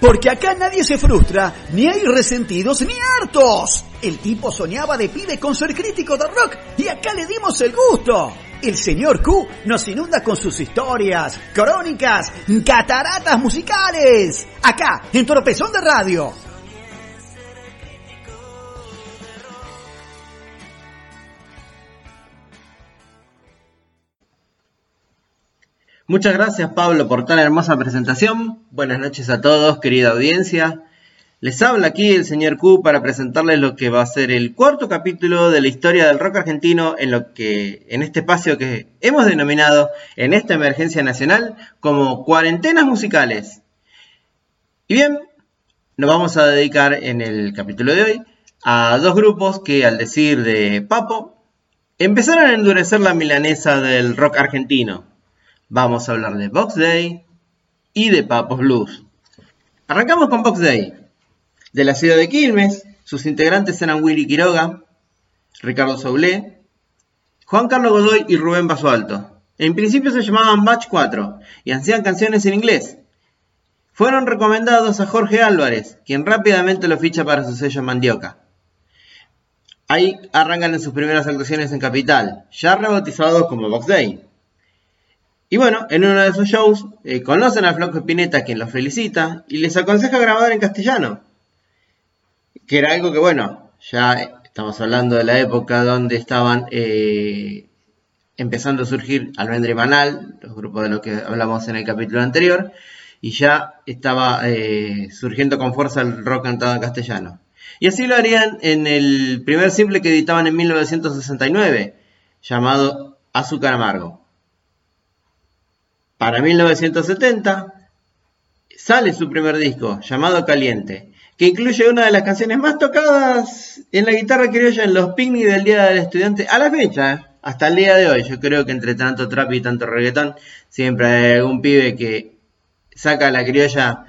Porque acá nadie se frustra, ni hay resentidos ni hartos. El tipo soñaba de pibe con ser crítico de rock y acá le dimos el gusto. El señor Q nos inunda con sus historias, crónicas, cataratas musicales. Acá, en Tropezón de Radio. Muchas gracias Pablo por tan hermosa presentación. Buenas noches a todos, querida audiencia. Les habla aquí el señor Q para presentarles lo que va a ser el cuarto capítulo de la historia del rock argentino en lo que en este espacio que hemos denominado en esta emergencia nacional como cuarentenas musicales. Y bien, nos vamos a dedicar en el capítulo de hoy a dos grupos que al decir de Papo empezaron a endurecer la milanesa del rock argentino vamos a hablar de Box Day y de Papos Blues. Arrancamos con Box Day. De la ciudad de Quilmes, sus integrantes eran Willy Quiroga, Ricardo Soulé, Juan Carlos Godoy y Rubén Basualto. En principio se llamaban Batch 4 y hacían canciones en inglés. Fueron recomendados a Jorge Álvarez, quien rápidamente lo ficha para su sello Mandioca. Ahí arrancan en sus primeras actuaciones en Capital, ya rebautizados como Box Day. Y bueno, en uno de esos shows eh, conocen a Flaco Spinetta, quien los felicita, y les aconseja grabar en castellano. Que era algo que, bueno, ya estamos hablando de la época donde estaban eh, empezando a surgir Almendra y Manal, los grupos de los que hablamos en el capítulo anterior, y ya estaba eh, surgiendo con fuerza el rock cantado en castellano. Y así lo harían en el primer simple que editaban en 1969, llamado Azúcar Amargo. Para 1970 sale su primer disco, llamado Caliente, que incluye una de las canciones más tocadas en la guitarra criolla en los picnics del Día del Estudiante a la fecha, ¿eh? hasta el día de hoy. Yo creo que entre tanto trap y tanto reggaetón, siempre hay algún pibe que saca la criolla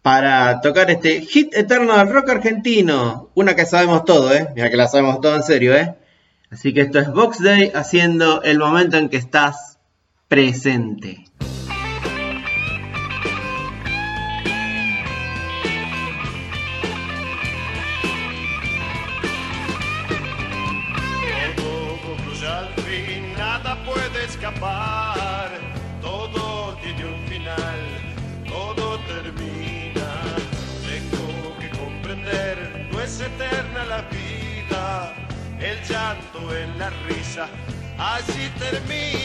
para tocar este hit eterno del rock argentino. Una que sabemos todo, ¿eh? Mira que la sabemos todo en serio, ¿eh? Así que esto es Box Day haciendo el momento en que estás presente. Escapar, todo tiene un final, todo termina. Tengo que comprender, no es eterna la vida, el llanto en la risa, así termina.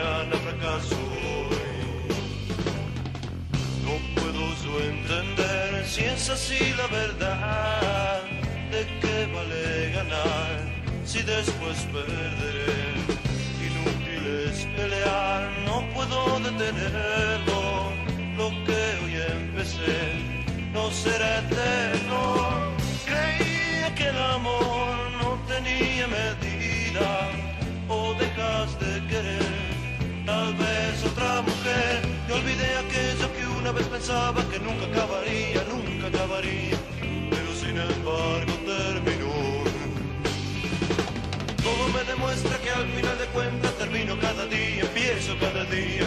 Mañana fracaso. No puedo yo entender si es así la verdad, de qué vale ganar si después perderé. Inútil es pelear, no puedo detenerlo, lo que hoy empecé no será eterno. Creía que el amor no tenía medida, o dejas de querer, tal vez otra mujer, y olvidé aquello que una vez pensaba que nunca acabaría, nunca acabaría, pero sin embargo terminó. Todo me demuestra que al final de cuentas termino cada día, empiezo cada día,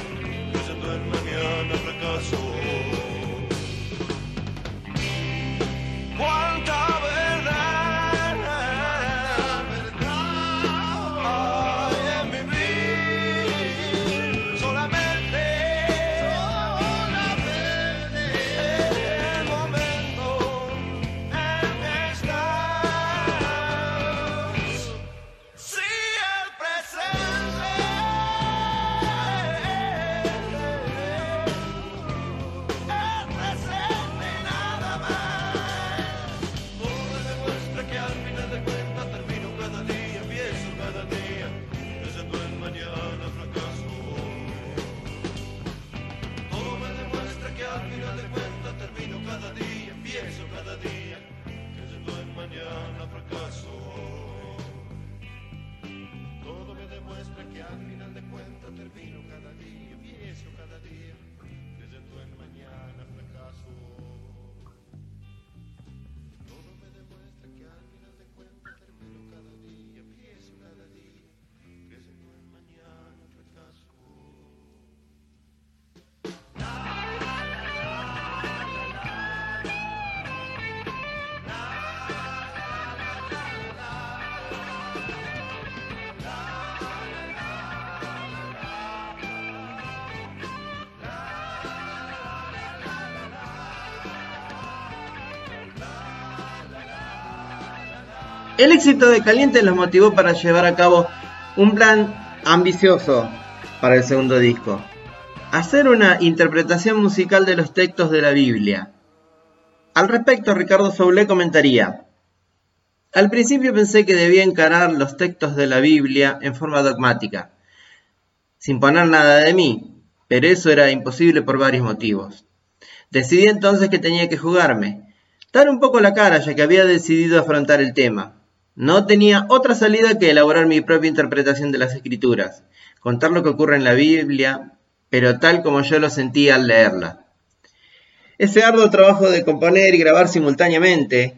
El éxito de Caliente los motivó para llevar a cabo un plan ambicioso para el segundo disco. Hacer una interpretación musical de los textos de la Biblia. Al respecto, Ricardo Soule comentaría, al principio pensé que debía encarar los textos de la Biblia en forma dogmática, sin poner nada de mí, pero eso era imposible por varios motivos. Decidí entonces que tenía que jugarme, dar un poco la cara ya que había decidido afrontar el tema. No tenía otra salida que elaborar mi propia interpretación de las escrituras, contar lo que ocurre en la Biblia, pero tal como yo lo sentía al leerla. Ese arduo trabajo de componer y grabar simultáneamente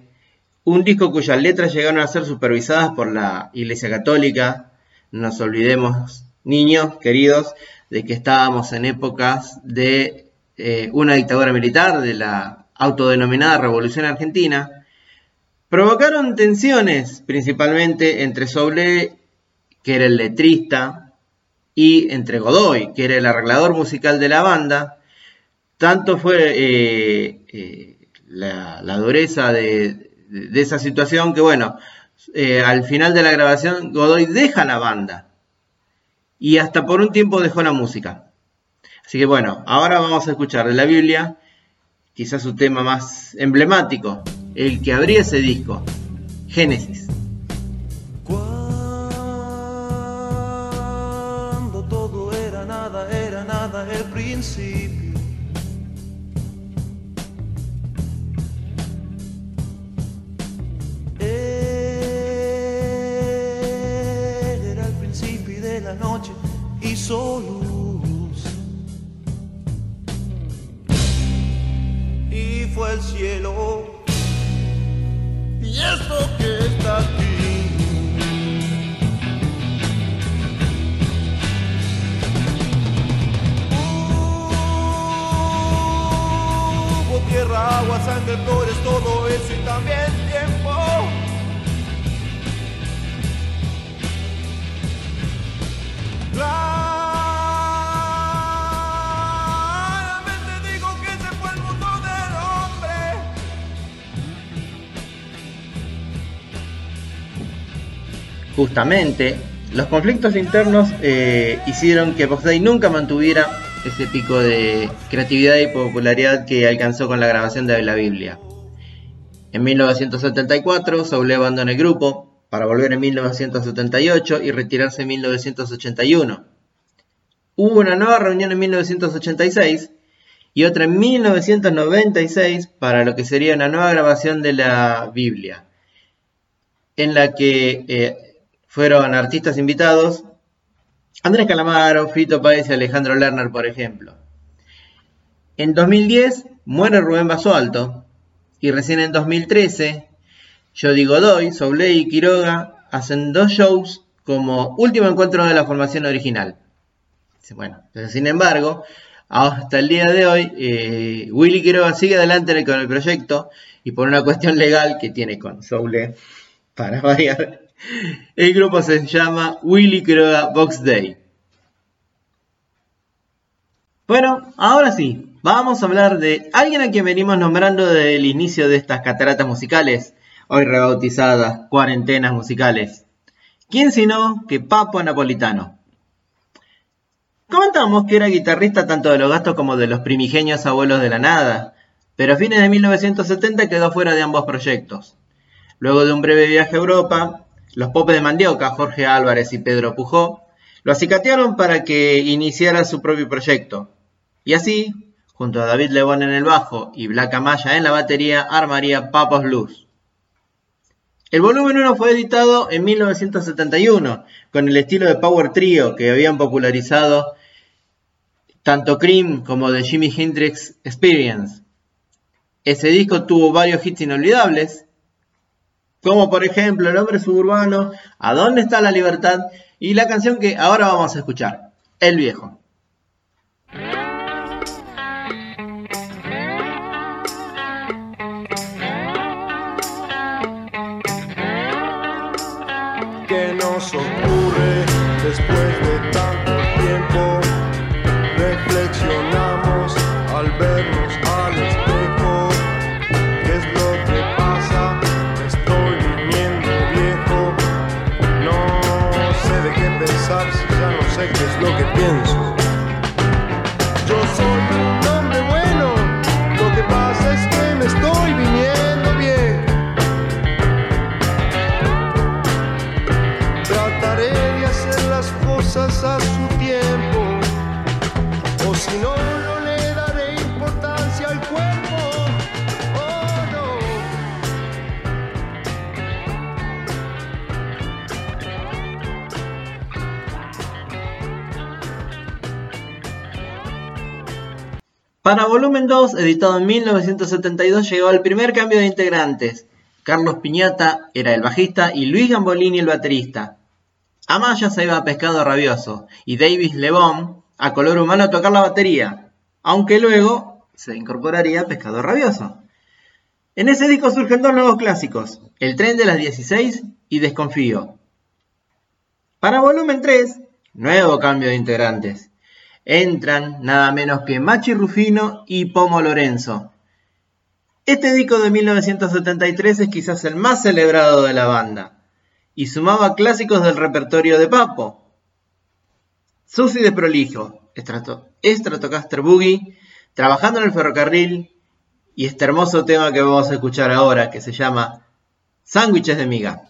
un disco cuyas letras llegaron a ser supervisadas por la Iglesia Católica, no nos olvidemos, niños queridos, de que estábamos en épocas de eh, una dictadura militar, de la autodenominada Revolución Argentina, provocaron tensiones principalmente entre Soule, que era el letrista, y entre Godoy, que era el arreglador musical de la banda. Tanto fue eh, eh, la, dureza de, esa situación que, bueno, eh, al final de la grabación Godoy deja la banda y hasta por un tiempo dejó la música. Así que bueno, ahora vamos a escuchar de la Biblia quizás su tema más emblemático, el que abría ese disco, Génesis. Cuando todo era nada, era nada el principio. Justamente, los conflictos internos eh, hicieron que Box nunca mantuviera ese pico de creatividad y popularidad que alcanzó con la grabación de la Biblia. En 1974, Soule abandonó el grupo para volver en 1978 y retirarse en 1981. Hubo una nueva reunión en 1986 y otra en 1996 para lo que sería una nueva grabación de la Biblia, en la que eh, fueron artistas invitados Andrés Calamaro, Fito Páez y Alejandro Lerner, por ejemplo. En 2010 muere Rubén Basualto y recién en 2013 Jody Godoy, Soule y Quiroga hacen dos shows como último encuentro de la formación original. Bueno, sin embargo, hasta el día de hoy, eh, Willy Quiroga sigue adelante con el proyecto y por una cuestión legal que tiene con Soule, para variar, el grupo se llama Willy Quiroga Box Day. Bueno, ahora sí, vamos a hablar de alguien a quien venimos nombrando desde el inicio de estas cataratas musicales, hoy rebautizadas cuarentenas musicales. ¿Quién sino que Papo Napolitano? Comentamos que era guitarrista tanto de los gastos como de los primigenios abuelos de la nada, pero a fines de 1970 quedó fuera de ambos proyectos. Luego de un breve viaje a Europa, los popes de Mandioca, Jorge Álvarez y Pedro Pujó, lo acicatearon para que iniciara su propio proyecto. Y así, junto a David Lebón en el bajo y Black Amaya en la batería, armaría Papos Blues. El volumen 1 fue editado en 1971, con el estilo de Power Trio que habían popularizado tanto Cream como The Jimi Hendrix Experience. Ese disco tuvo varios hits inolvidables, como por ejemplo El hombre suburbano, ¿A dónde está la libertad? Y la canción que ahora vamos a escuchar, El viejo. Para volumen 2, editado en 1972, llegó el primer cambio de integrantes. Carlos Piñata era el bajista y Luis Gambolini el baterista. Amaya se iba a Pescado Rabioso y Davis Lebón a Color Humano a tocar la batería, aunque luego se incorporaría Pescado Rabioso. En ese disco surgen dos nuevos clásicos, El tren de las 16 y Desconfío. Para volumen 3, nuevo cambio de integrantes entran nada menos que Machi Rufino y Pomo Lorenzo. Este disco de 1973 es quizás el más celebrado de la banda y sumaba clásicos del repertorio de Papo. Susi de Prolijo, Stratocaster Boogie, Trabajando en el ferrocarril y este hermoso tema que vamos a escuchar ahora que se llama Sándwiches de miga.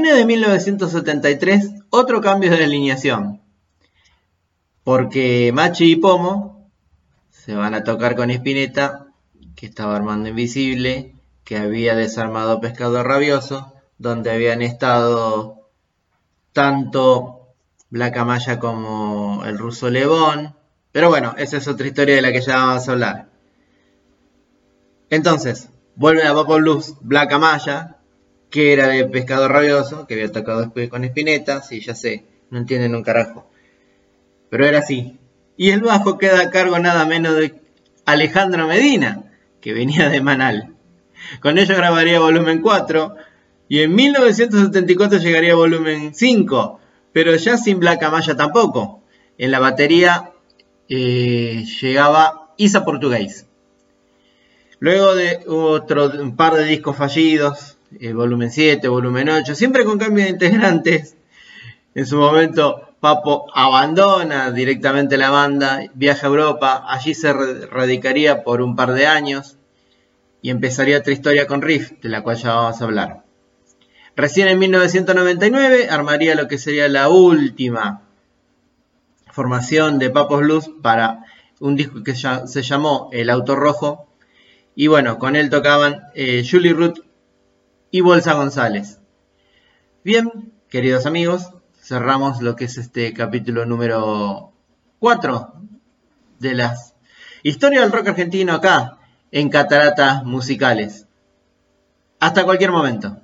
1973, otro cambio de alineación. Porque Machi y Pomo se van a tocar con Spinetta, que estaba armando Invisible, que había desarmado Pescado Rabioso, donde habían estado tanto Black Amaya como el ruso Levón. Pero bueno, esa es otra historia de la que ya vamos a hablar. Entonces, vuelve a Pop Blues Black Amaya, que era de Pescado Rabioso, que había tocado después con Espineta, sí, ya sé, no entienden un carajo. Pero era así. Y el bajo queda a cargo nada menos de Alejandro Medina, que venía de Manal. Con ello grabaría volumen 4 y en 1974 llegaría volumen 5, pero ya sin Black Amaya tampoco. En la batería eh, llegaba Isa Portugués. Luego de otro par de discos fallidos, el volumen 7, volumen 8, siempre con cambio de integrantes. En su momento, Papo abandona directamente la banda, viaja a Europa, allí se radicaría por un par de años y empezaría otra historia con Riff, de la cual ya vamos a hablar. Recién en 1999 armaría lo que sería la última formación de Papos Blues para un disco que se llamó El Auto Rojo. Y bueno, con él tocaban eh, Julie Root y Bolsa González. Bien, queridos amigos, cerramos lo que es este capítulo número 4 de las historias del rock argentino acá en Cataratas Musicales. Hasta cualquier momento.